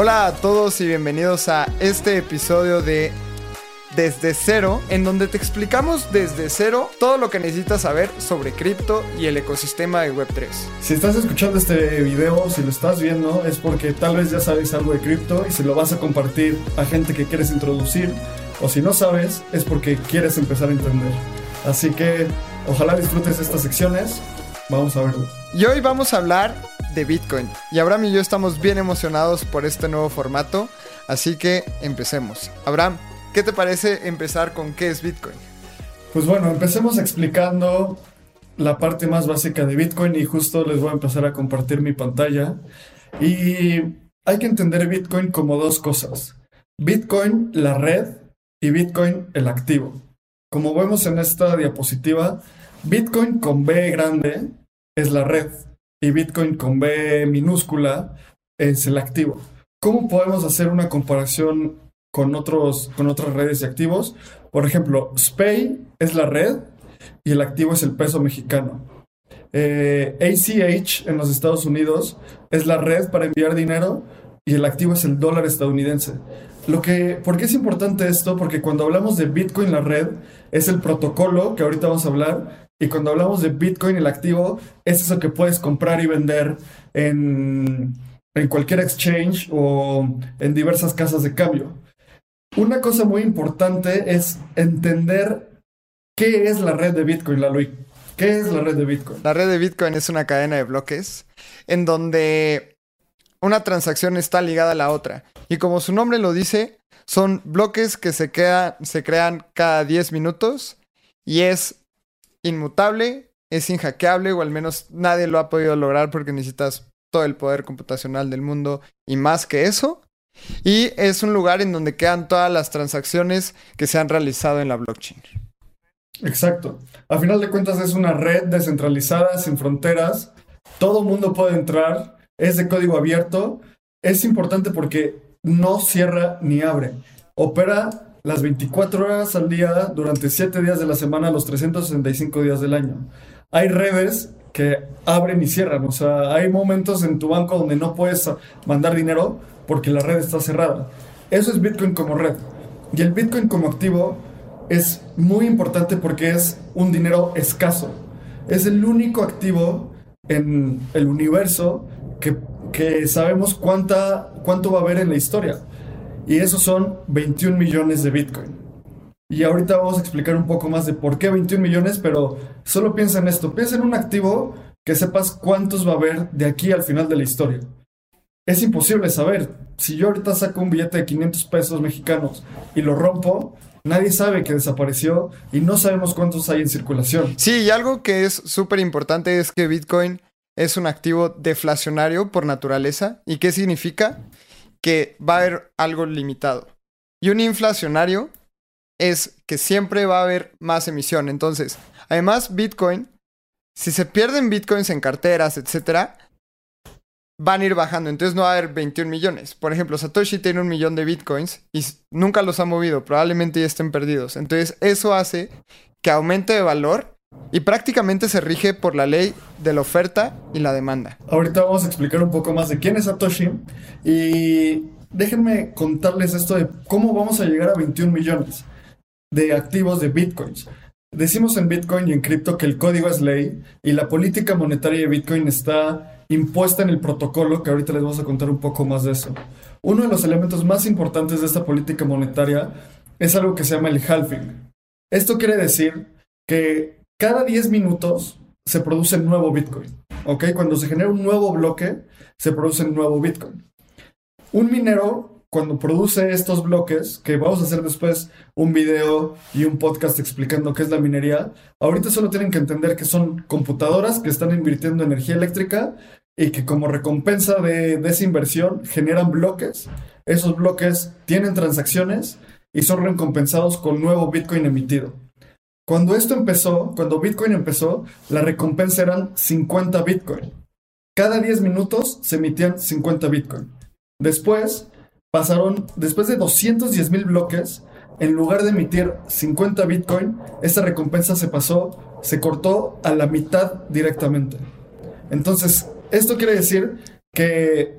Hola a todos y bienvenidos a este episodio de Desde Cero, en donde te explicamos desde cero todo lo que necesitas saber sobre cripto y el ecosistema de Web3. Si estás escuchando este video, si lo estás viendo, es porque tal vez ya sabes algo de cripto y se lo vas a compartir a gente que quieres introducir. O si no sabes, es porque quieres empezar a entender. Así que ojalá disfrutes estas secciones. Vamos a verlo. Y hoy vamos a hablar Bitcoin. Y Abraham y yo estamos bien emocionados por este nuevo formato. Así que empecemos. Abraham, ¿qué te parece empezar con qué es Bitcoin? Pues bueno, empecemos explicando la parte más básica de Bitcoin y justo les voy a empezar a compartir mi pantalla. Y hay que entender Bitcoin como dos cosas. Bitcoin, la red, y Bitcoin, el activo. Como vemos en esta diapositiva, Bitcoin con B grande es la red y Bitcoin con B minúscula es el activo. ¿Cómo podemos hacer una comparación con, otros, con otras redes de activos? Por ejemplo, SPAY es la red y el activo es el peso mexicano. ACH eh, en los Estados Unidos es la red para enviar dinero y el activo es el dólar estadounidense. Lo que, ¿Por qué es importante esto? Porque cuando hablamos de Bitcoin, la red, es el protocolo que ahorita vamos a hablar, y cuando hablamos de Bitcoin, el activo es eso que puedes comprar y vender en, en cualquier exchange o en diversas casas de cambio. Una cosa muy importante es entender qué es la red de Bitcoin, la. ¿Qué es la red de Bitcoin? La red de Bitcoin es una cadena de bloques en donde una transacción está ligada a la otra. Y como su nombre lo dice, son bloques que se, se crean cada 10 minutos y es inmutable, es inhackeable o al menos nadie lo ha podido lograr porque necesitas todo el poder computacional del mundo y más que eso. Y es un lugar en donde quedan todas las transacciones que se han realizado en la blockchain. Exacto. A final de cuentas es una red descentralizada, sin fronteras. Todo mundo puede entrar. Es de código abierto. Es importante porque no cierra ni abre. Opera las 24 horas al día durante 7 días de la semana, los 365 días del año. Hay redes que abren y cierran, o sea, hay momentos en tu banco donde no puedes mandar dinero porque la red está cerrada. Eso es Bitcoin como red. Y el Bitcoin como activo es muy importante porque es un dinero escaso. Es el único activo en el universo que, que sabemos cuánta, cuánto va a haber en la historia. Y esos son 21 millones de Bitcoin. Y ahorita vamos a explicar un poco más de por qué 21 millones, pero solo piensa en esto. Piensa en un activo que sepas cuántos va a haber de aquí al final de la historia. Es imposible saber. Si yo ahorita saco un billete de 500 pesos mexicanos y lo rompo, nadie sabe que desapareció y no sabemos cuántos hay en circulación. Sí, y algo que es súper importante es que Bitcoin es un activo deflacionario por naturaleza. ¿Y qué significa? Que va a haber algo limitado. Y un inflacionario es que siempre va a haber más emisión. Entonces, además, Bitcoin, si se pierden Bitcoins en carteras, etcétera, van a ir bajando. Entonces no va a haber 21 millones. Por ejemplo, Satoshi tiene un millón de Bitcoins y nunca los ha movido. Probablemente ya estén perdidos. Entonces, eso hace que aumente de valor y prácticamente se rige por la ley de la oferta y la demanda. Ahorita vamos a explicar un poco más de quién es Satoshi y déjenme contarles esto de cómo vamos a llegar a 21 millones de activos de bitcoins. Decimos en Bitcoin y en cripto que el código es ley y la política monetaria de Bitcoin está impuesta en el protocolo, que ahorita les vamos a contar un poco más de eso. Uno de los elementos más importantes de esta política monetaria es algo que se llama el halving. Esto quiere decir que cada 10 minutos se produce un nuevo Bitcoin. Cuando se genera un nuevo bloque, se produce un nuevo Bitcoin. Un minero, cuando produce estos bloques, que vamos a hacer después un video y un podcast explicando qué es la minería, ahorita solo tienen que entender que son computadoras que están invirtiendo energía eléctrica y que como recompensa de, de esa inversión generan bloques. Esos bloques tienen transacciones y son recompensados con nuevo Bitcoin emitido. Cuando esto empezó, cuando Bitcoin empezó, la recompensa eran 50 Bitcoin. Cada 10 minutos se emitían 50 Bitcoin. Después, pasaron, después de 210 mil bloques, en lugar de emitir 50 Bitcoin, esta recompensa se pasó, se cortó a la mitad directamente. Entonces, esto quiere decir que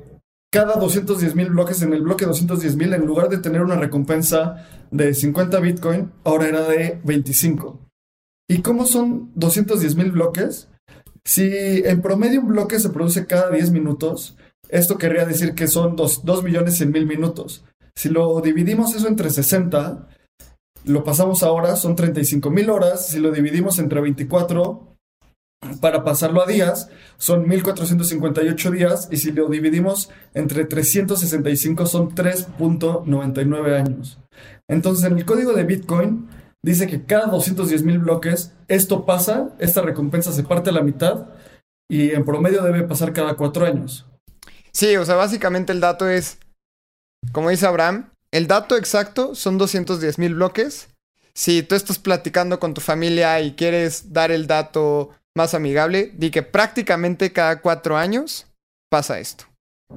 cada 210 mil bloques en el bloque 210 mil, en lugar de tener una recompensa de 50 Bitcoin, ahora era de 25. ¿Y cómo son 210 mil bloques? Si en promedio un bloque se produce cada 10 minutos, esto querría decir que son 2, millones 100 mil minutos. Si lo dividimos eso entre 60, lo pasamos a horas, son 35 mil horas. Si lo dividimos entre 24, para pasarlo a días, son 1458 días. Y si lo dividimos entre 365, son 3.99 años. Entonces, en el código de Bitcoin dice que cada 210 mil bloques esto pasa, esta recompensa se parte a la mitad y en promedio debe pasar cada cuatro años. Sí, o sea, básicamente el dato es, como dice Abraham, el dato exacto son 210 mil bloques. Si tú estás platicando con tu familia y quieres dar el dato más amigable, di que prácticamente cada cuatro años pasa esto.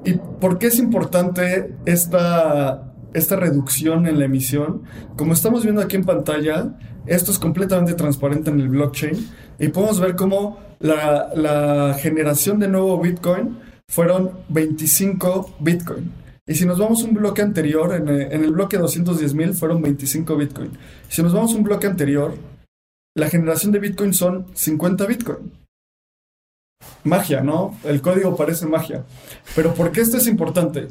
¿Y por qué es importante esta esta reducción en la emisión. Como estamos viendo aquí en pantalla, esto es completamente transparente en el blockchain y podemos ver cómo la, generación de nuevo Bitcoin fueron 25 Bitcoin. Y si nos vamos un bloque anterior, en, el bloque 210.000 fueron 25 Bitcoin. Si nos vamos un bloque anterior, la generación de Bitcoin son 50 Bitcoin. Magia, ¿no? El código parece magia. Pero ¿por qué esto es importante?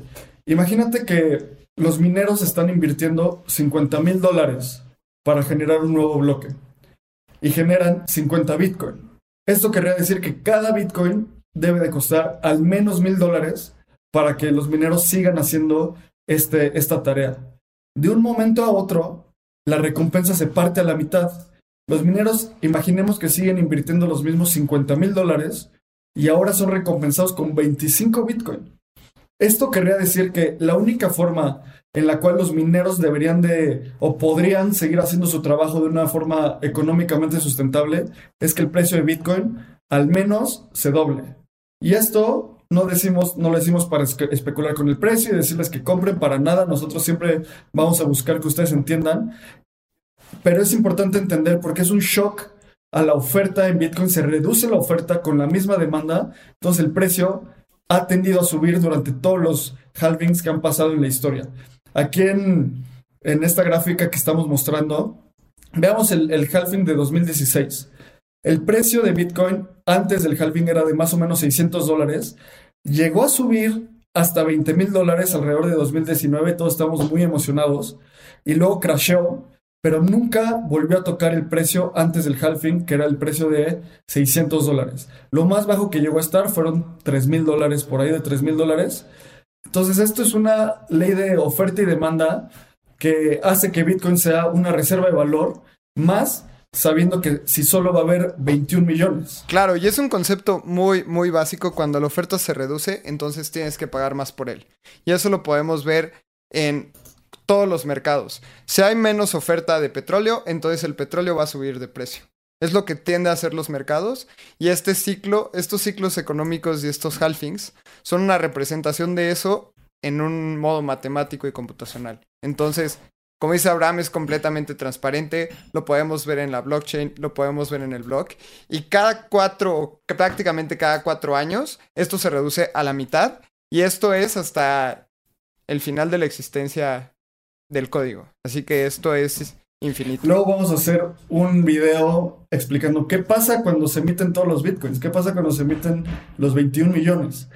Imagínate que los mineros están invirtiendo 50 mil dólares para generar un nuevo bloque y generan 50 Bitcoin. Esto querría decir que cada Bitcoin debe de costar al menos mil dólares para que los mineros sigan haciendo este, esta tarea. De un momento a otro, la recompensa se parte a la mitad. Los mineros, imaginemos que siguen invirtiendo los mismos 50 mil dólares y ahora son recompensados con 25 Bitcoin. Esto querría decir que la única forma en la cual los mineros deberían de o podrían seguir haciendo su trabajo de una forma económicamente sustentable es que el precio de Bitcoin al menos se doble. Y esto no decimos, no lo decimos para especular con el precio y decirles que compren para nada. Nosotros siempre vamos a buscar que ustedes entiendan. Pero es importante entender porque es un shock a la oferta en Bitcoin. Se reduce la oferta con la misma demanda. Entonces el precio ha tendido a subir durante todos los halvings que han pasado en la historia. Aquí en, esta gráfica que estamos mostrando, veamos el, el halving de 2016. El precio de Bitcoin antes del halving era de más o menos 600 dólares. Llegó a subir hasta 20 mil dólares alrededor de 2019. Todos estamos muy emocionados. Y luego crasheó pero nunca volvió a tocar el precio antes del halving, que era el precio de 600 dólares. Lo más bajo que llegó a estar fueron 3 mil dólares, por ahí de 3 mil dólares. Entonces, esto es una ley de oferta y demanda que hace que Bitcoin sea una reserva de valor, más sabiendo que si solo va a haber 21 millones. Claro, y es un concepto muy, muy básico. Cuando la oferta se reduce, entonces tienes que pagar más por él. Y eso lo podemos ver en todos los mercados. Si hay menos oferta de petróleo, entonces el petróleo va a subir de precio. Es lo que tiende a hacer los mercados y este ciclo, estos ciclos económicos y estos halfings son una representación de eso en un modo matemático y computacional. Entonces, como dice Abraham, es completamente transparente, lo podemos ver en la blockchain, lo podemos ver en el blog y cada cuatro, prácticamente cada cuatro años, esto se reduce a la mitad y esto es hasta el final de la existencia del código. Así que esto es infinito. Luego vamos a hacer un video explicando qué pasa cuando se emiten todos los bitcoins, qué pasa cuando se emiten los 21 millones.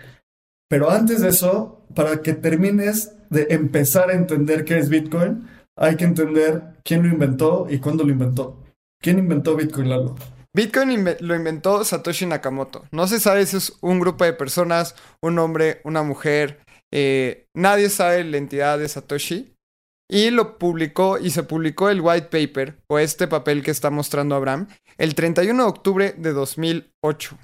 Pero antes de eso, para que termines de empezar a entender qué es Bitcoin, hay que entender quién lo inventó y cuándo lo inventó. ¿Quién inventó Bitcoin, Lalo? Bitcoin lo inventó Satoshi Nakamoto. No se sabe si es un grupo de personas, un hombre, una mujer. Eh, nadie sabe la entidad de Satoshi. Y lo publicó y se publicó el white paper, o este papel que está mostrando Abraham, el 31 de octubre de 2008.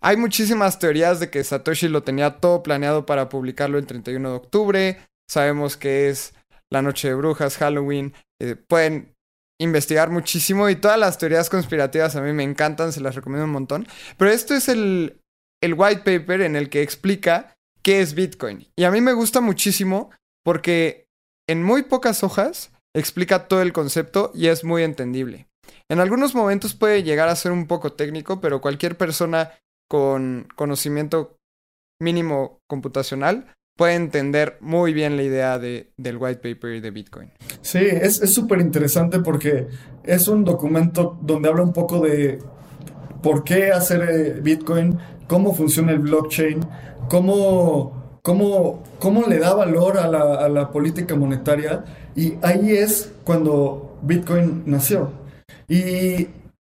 Hay muchísimas teorías de que Satoshi lo tenía todo planeado para publicarlo el 31 de octubre. Sabemos que es la noche de brujas, Halloween. Eh, pueden investigar muchísimo y todas las teorías conspirativas a mí me encantan, se las recomiendo un montón. Pero esto es el, el white paper en el que explica qué es Bitcoin. Y a mí me gusta muchísimo porque en muy pocas hojas explica todo el concepto y es muy entendible. En algunos momentos puede llegar a ser un poco técnico, pero cualquier persona con conocimiento mínimo computacional puede entender muy bien la idea de, del white paper de Bitcoin. Sí, es súper interesante porque es un documento donde habla un poco de por qué hacer eh, Bitcoin, cómo funciona el blockchain, cómo, cómo, cómo le da valor a la, a la política monetaria. Y ahí es cuando Bitcoin nació. Y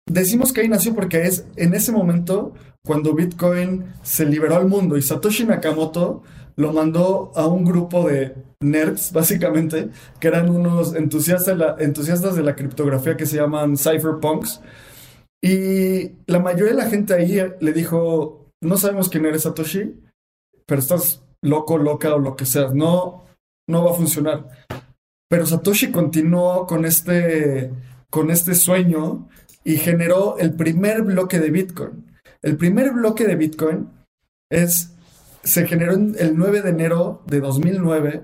decimos que ahí nació porque es en ese momento cuando Bitcoin se liberó al mundo y Satoshi Nakamoto lo mandó a un grupo de nerds, básicamente, que eran unos entusiastas la, entusiastas de la criptografía que se llaman cypherpunks. Y la mayoría de la gente ahí le dijo, no sabemos quién eres Satoshi, pero estás loco, loca o lo que sea, no, no va a funcionar. Pero Satoshi continuó con este, con este sueño y generó el primer bloque de Bitcoin. El primer bloque de Bitcoin es se generó el 9 de enero de 2009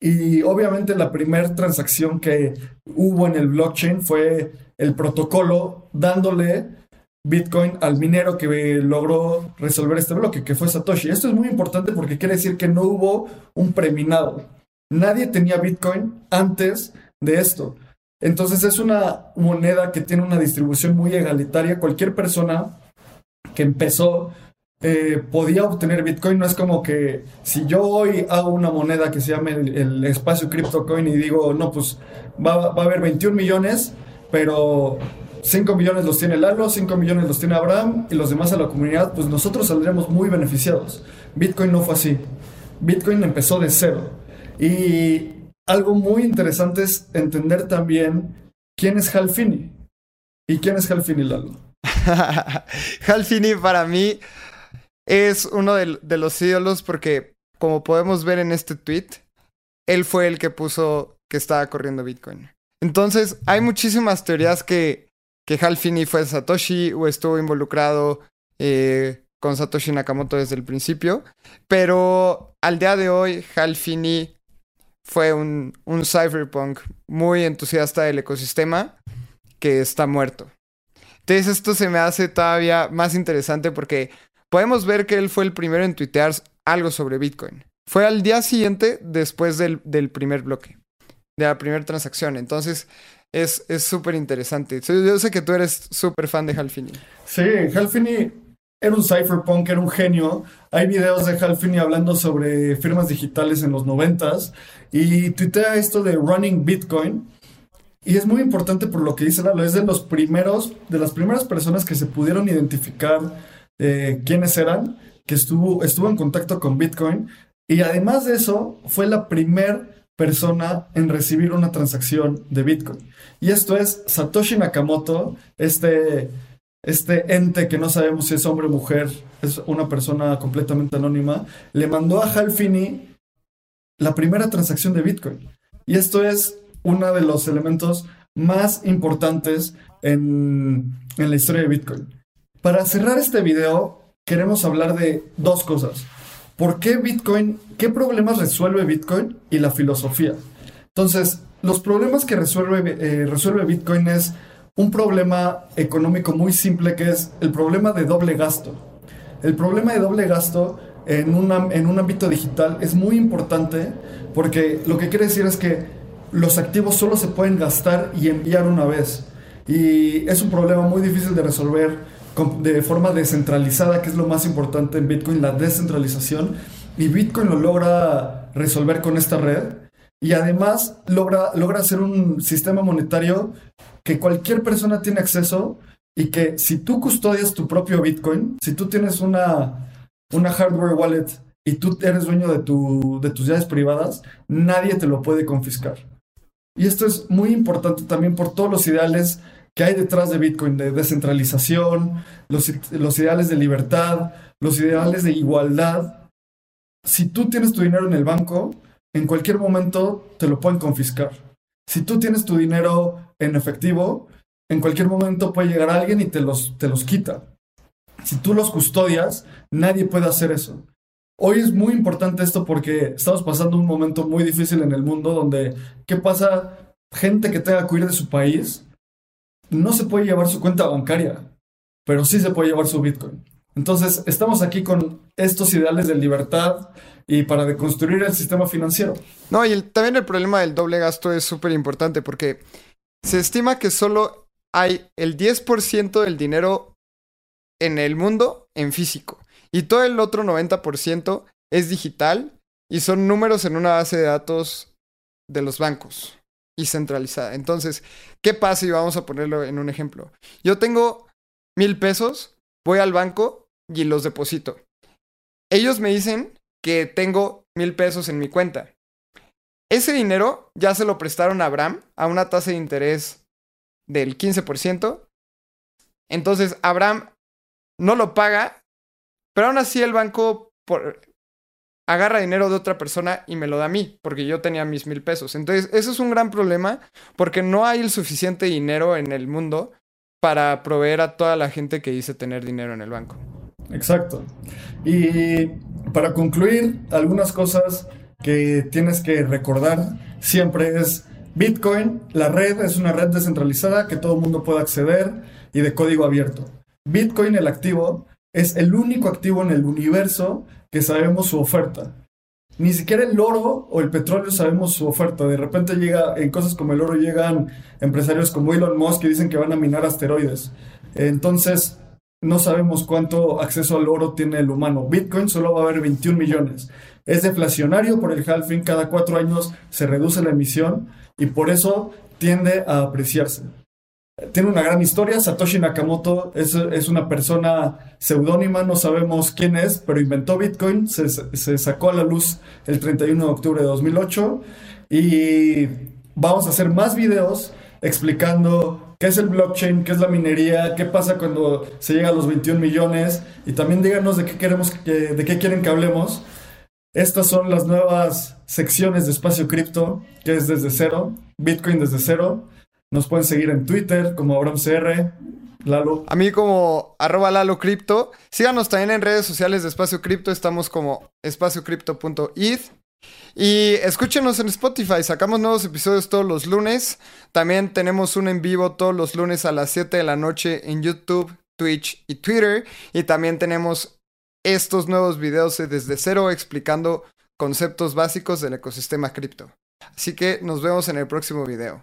y obviamente la primera transacción que hubo en el blockchain fue el protocolo dándole Bitcoin al minero que logró resolver este bloque, que fue Satoshi. Esto es muy importante porque quiere decir que no hubo un preminado. Nadie tenía Bitcoin antes de esto. Entonces es una moneda que tiene una distribución muy egalitaria. Cualquier persona que empezó eh, podía obtener Bitcoin. No es como que si yo hoy hago una moneda que se llame el, espacio CryptoCoin y digo, no, pues va, a haber 21 millones, pero 5 millones los tiene Lalo, 5 millones los tiene Abraham y los demás a la comunidad, pues nosotros saldremos muy beneficiados. Bitcoin no fue así. Bitcoin empezó de cero. Y algo muy interesante es entender también quién es Hal Finney. ¿Y quién es Hal Finney, Lalo? Hal Finney para mí es uno de, los ídolos porque, como podemos ver en este tweet, él fue el que puso que estaba corriendo Bitcoin. Entonces, hay muchísimas teorías que, que Hal Finney fue Satoshi o estuvo involucrado eh, con Satoshi Nakamoto desde el principio, pero al día de hoy, Hal Finney fue un, un cypherpunk muy entusiasta del ecosistema que está muerto. Entonces esto se me hace todavía más interesante porque podemos ver que él fue el primero en tuitear algo sobre Bitcoin. Fue al día siguiente después del, primer bloque, de la primera transacción. Entonces, es súper interesante. Yo sé que tú eres súper fan de Halfini. Sí, Halfini era un cypherpunk, era un genio. Hay videos de Halfini hablando sobre firmas digitales en los noventas y tuitea esto de running Bitcoin. Y es muy importante por lo que dice Lalo, es de los primeros, de las primeras personas que se pudieron identificar eh, quiénes eran, que estuvo, estuvo en contacto con Bitcoin y además de eso fue la primera persona en recibir una transacción de Bitcoin. Y esto es Satoshi Nakamoto, este, este ente que no sabemos si es hombre o mujer, es una persona completamente anónima, le mandó a Hal Finney la primera transacción de Bitcoin. Y esto es uno de los elementos más importantes en, en la historia de Bitcoin. Para cerrar este video, queremos hablar de dos cosas. ¿Por qué Bitcoin? ¿Qué problemas resuelve Bitcoin y la filosofía? Entonces, los problemas que resuelve, eh, resuelve Bitcoin es un problema económico muy simple que es el problema de doble gasto. El problema de doble gasto en, en un ámbito digital es muy importante porque lo que quiere decir es que los activos solo se pueden gastar y enviar una vez. Y es un problema muy difícil de resolver de forma descentralizada, que es lo más importante en Bitcoin, la descentralización. Y Bitcoin lo logra resolver con esta red. Y además logra, logra hacer un sistema monetario que cualquier persona tiene acceso y que si tú custodias tu propio Bitcoin, si tú tienes una, una hardware wallet y tú eres dueño de, tu, de tus llaves privadas, nadie te lo puede confiscar. Y esto es muy importante también por todos los ideales ¿Qué hay detrás de Bitcoin? De descentralización, los, los ideales de libertad, los ideales de igualdad. Si tú tienes tu dinero en el banco, en cualquier momento te lo pueden confiscar. Si tú tienes tu dinero en efectivo, en cualquier momento puede llegar alguien y te los, te los quita. Si tú los custodias, nadie puede hacer eso. Hoy es muy importante esto porque estamos pasando un momento muy difícil en el mundo donde, ¿qué pasa? Gente que tenga que huir de su país no se puede llevar su cuenta bancaria, pero sí se puede llevar su Bitcoin. Entonces, estamos aquí con estos ideales de libertad y para deconstruir el sistema financiero. No, y también el problema del doble gasto es súper importante porque se estima que solo hay el 10% del dinero en el mundo en físico y todo el otro 90% es digital y son números en una base de datos de los bancos y centralizada. Entonces, ¿qué pasa? Y vamos a ponerlo en un ejemplo. Yo tengo mil pesos, voy al banco y los deposito. Ellos me dicen que tengo mil pesos en mi cuenta. Ese dinero ya se lo prestaron a Abraham a una tasa de interés del 15%. Entonces, Abraham no lo paga, pero aún así el banco agarra dinero de otra persona y me lo da a mí, porque yo tenía mis mil pesos. Entonces, eso es un gran problema porque no hay el suficiente dinero en el mundo para proveer a toda la gente que dice tener dinero en el banco. Exacto. Y para concluir, algunas cosas que tienes que recordar siempre es Bitcoin, la red es una red descentralizada que todo el mundo puede acceder y de código abierto. Bitcoin, el activo, es el único activo en el universo que sabemos su oferta. Ni siquiera el oro o el petróleo sabemos su oferta. De repente llega, en cosas como el oro llegan empresarios como Elon Musk que dicen que van a minar asteroides. Entonces, no sabemos cuánto acceso al oro tiene el humano. Bitcoin solo va a haber 21 millones. Es deflacionario por el halving, cada cuatro años se reduce la emisión y por eso tiende a apreciarse tiene una gran historia. Satoshi Nakamoto es, una persona seudónima, no sabemos quién es, pero inventó Bitcoin, se, sacó a la luz el 31 de octubre de 2008 y vamos a hacer más videos explicando qué es el blockchain, qué es la minería, qué pasa cuando se llega a los 21 millones y también díganos de qué queremos que, de qué quieren que hablemos. Estas son las nuevas secciones de espacio cripto, que es desde cero, Bitcoin desde cero. Nos pueden seguir en Twitter como AbramCR. Lalo. A mí como arroba Lalo Cripto. Síganos también en redes sociales de Espacio Cripto. Estamos como espaciocrypto.id. Y escúchenos en Spotify. Sacamos nuevos episodios todos los lunes. También tenemos un en vivo todos los lunes a las 7 de la noche en YouTube, Twitch y Twitter. Y también tenemos estos nuevos videos desde cero explicando conceptos básicos del ecosistema cripto. Así que nos vemos en el próximo video.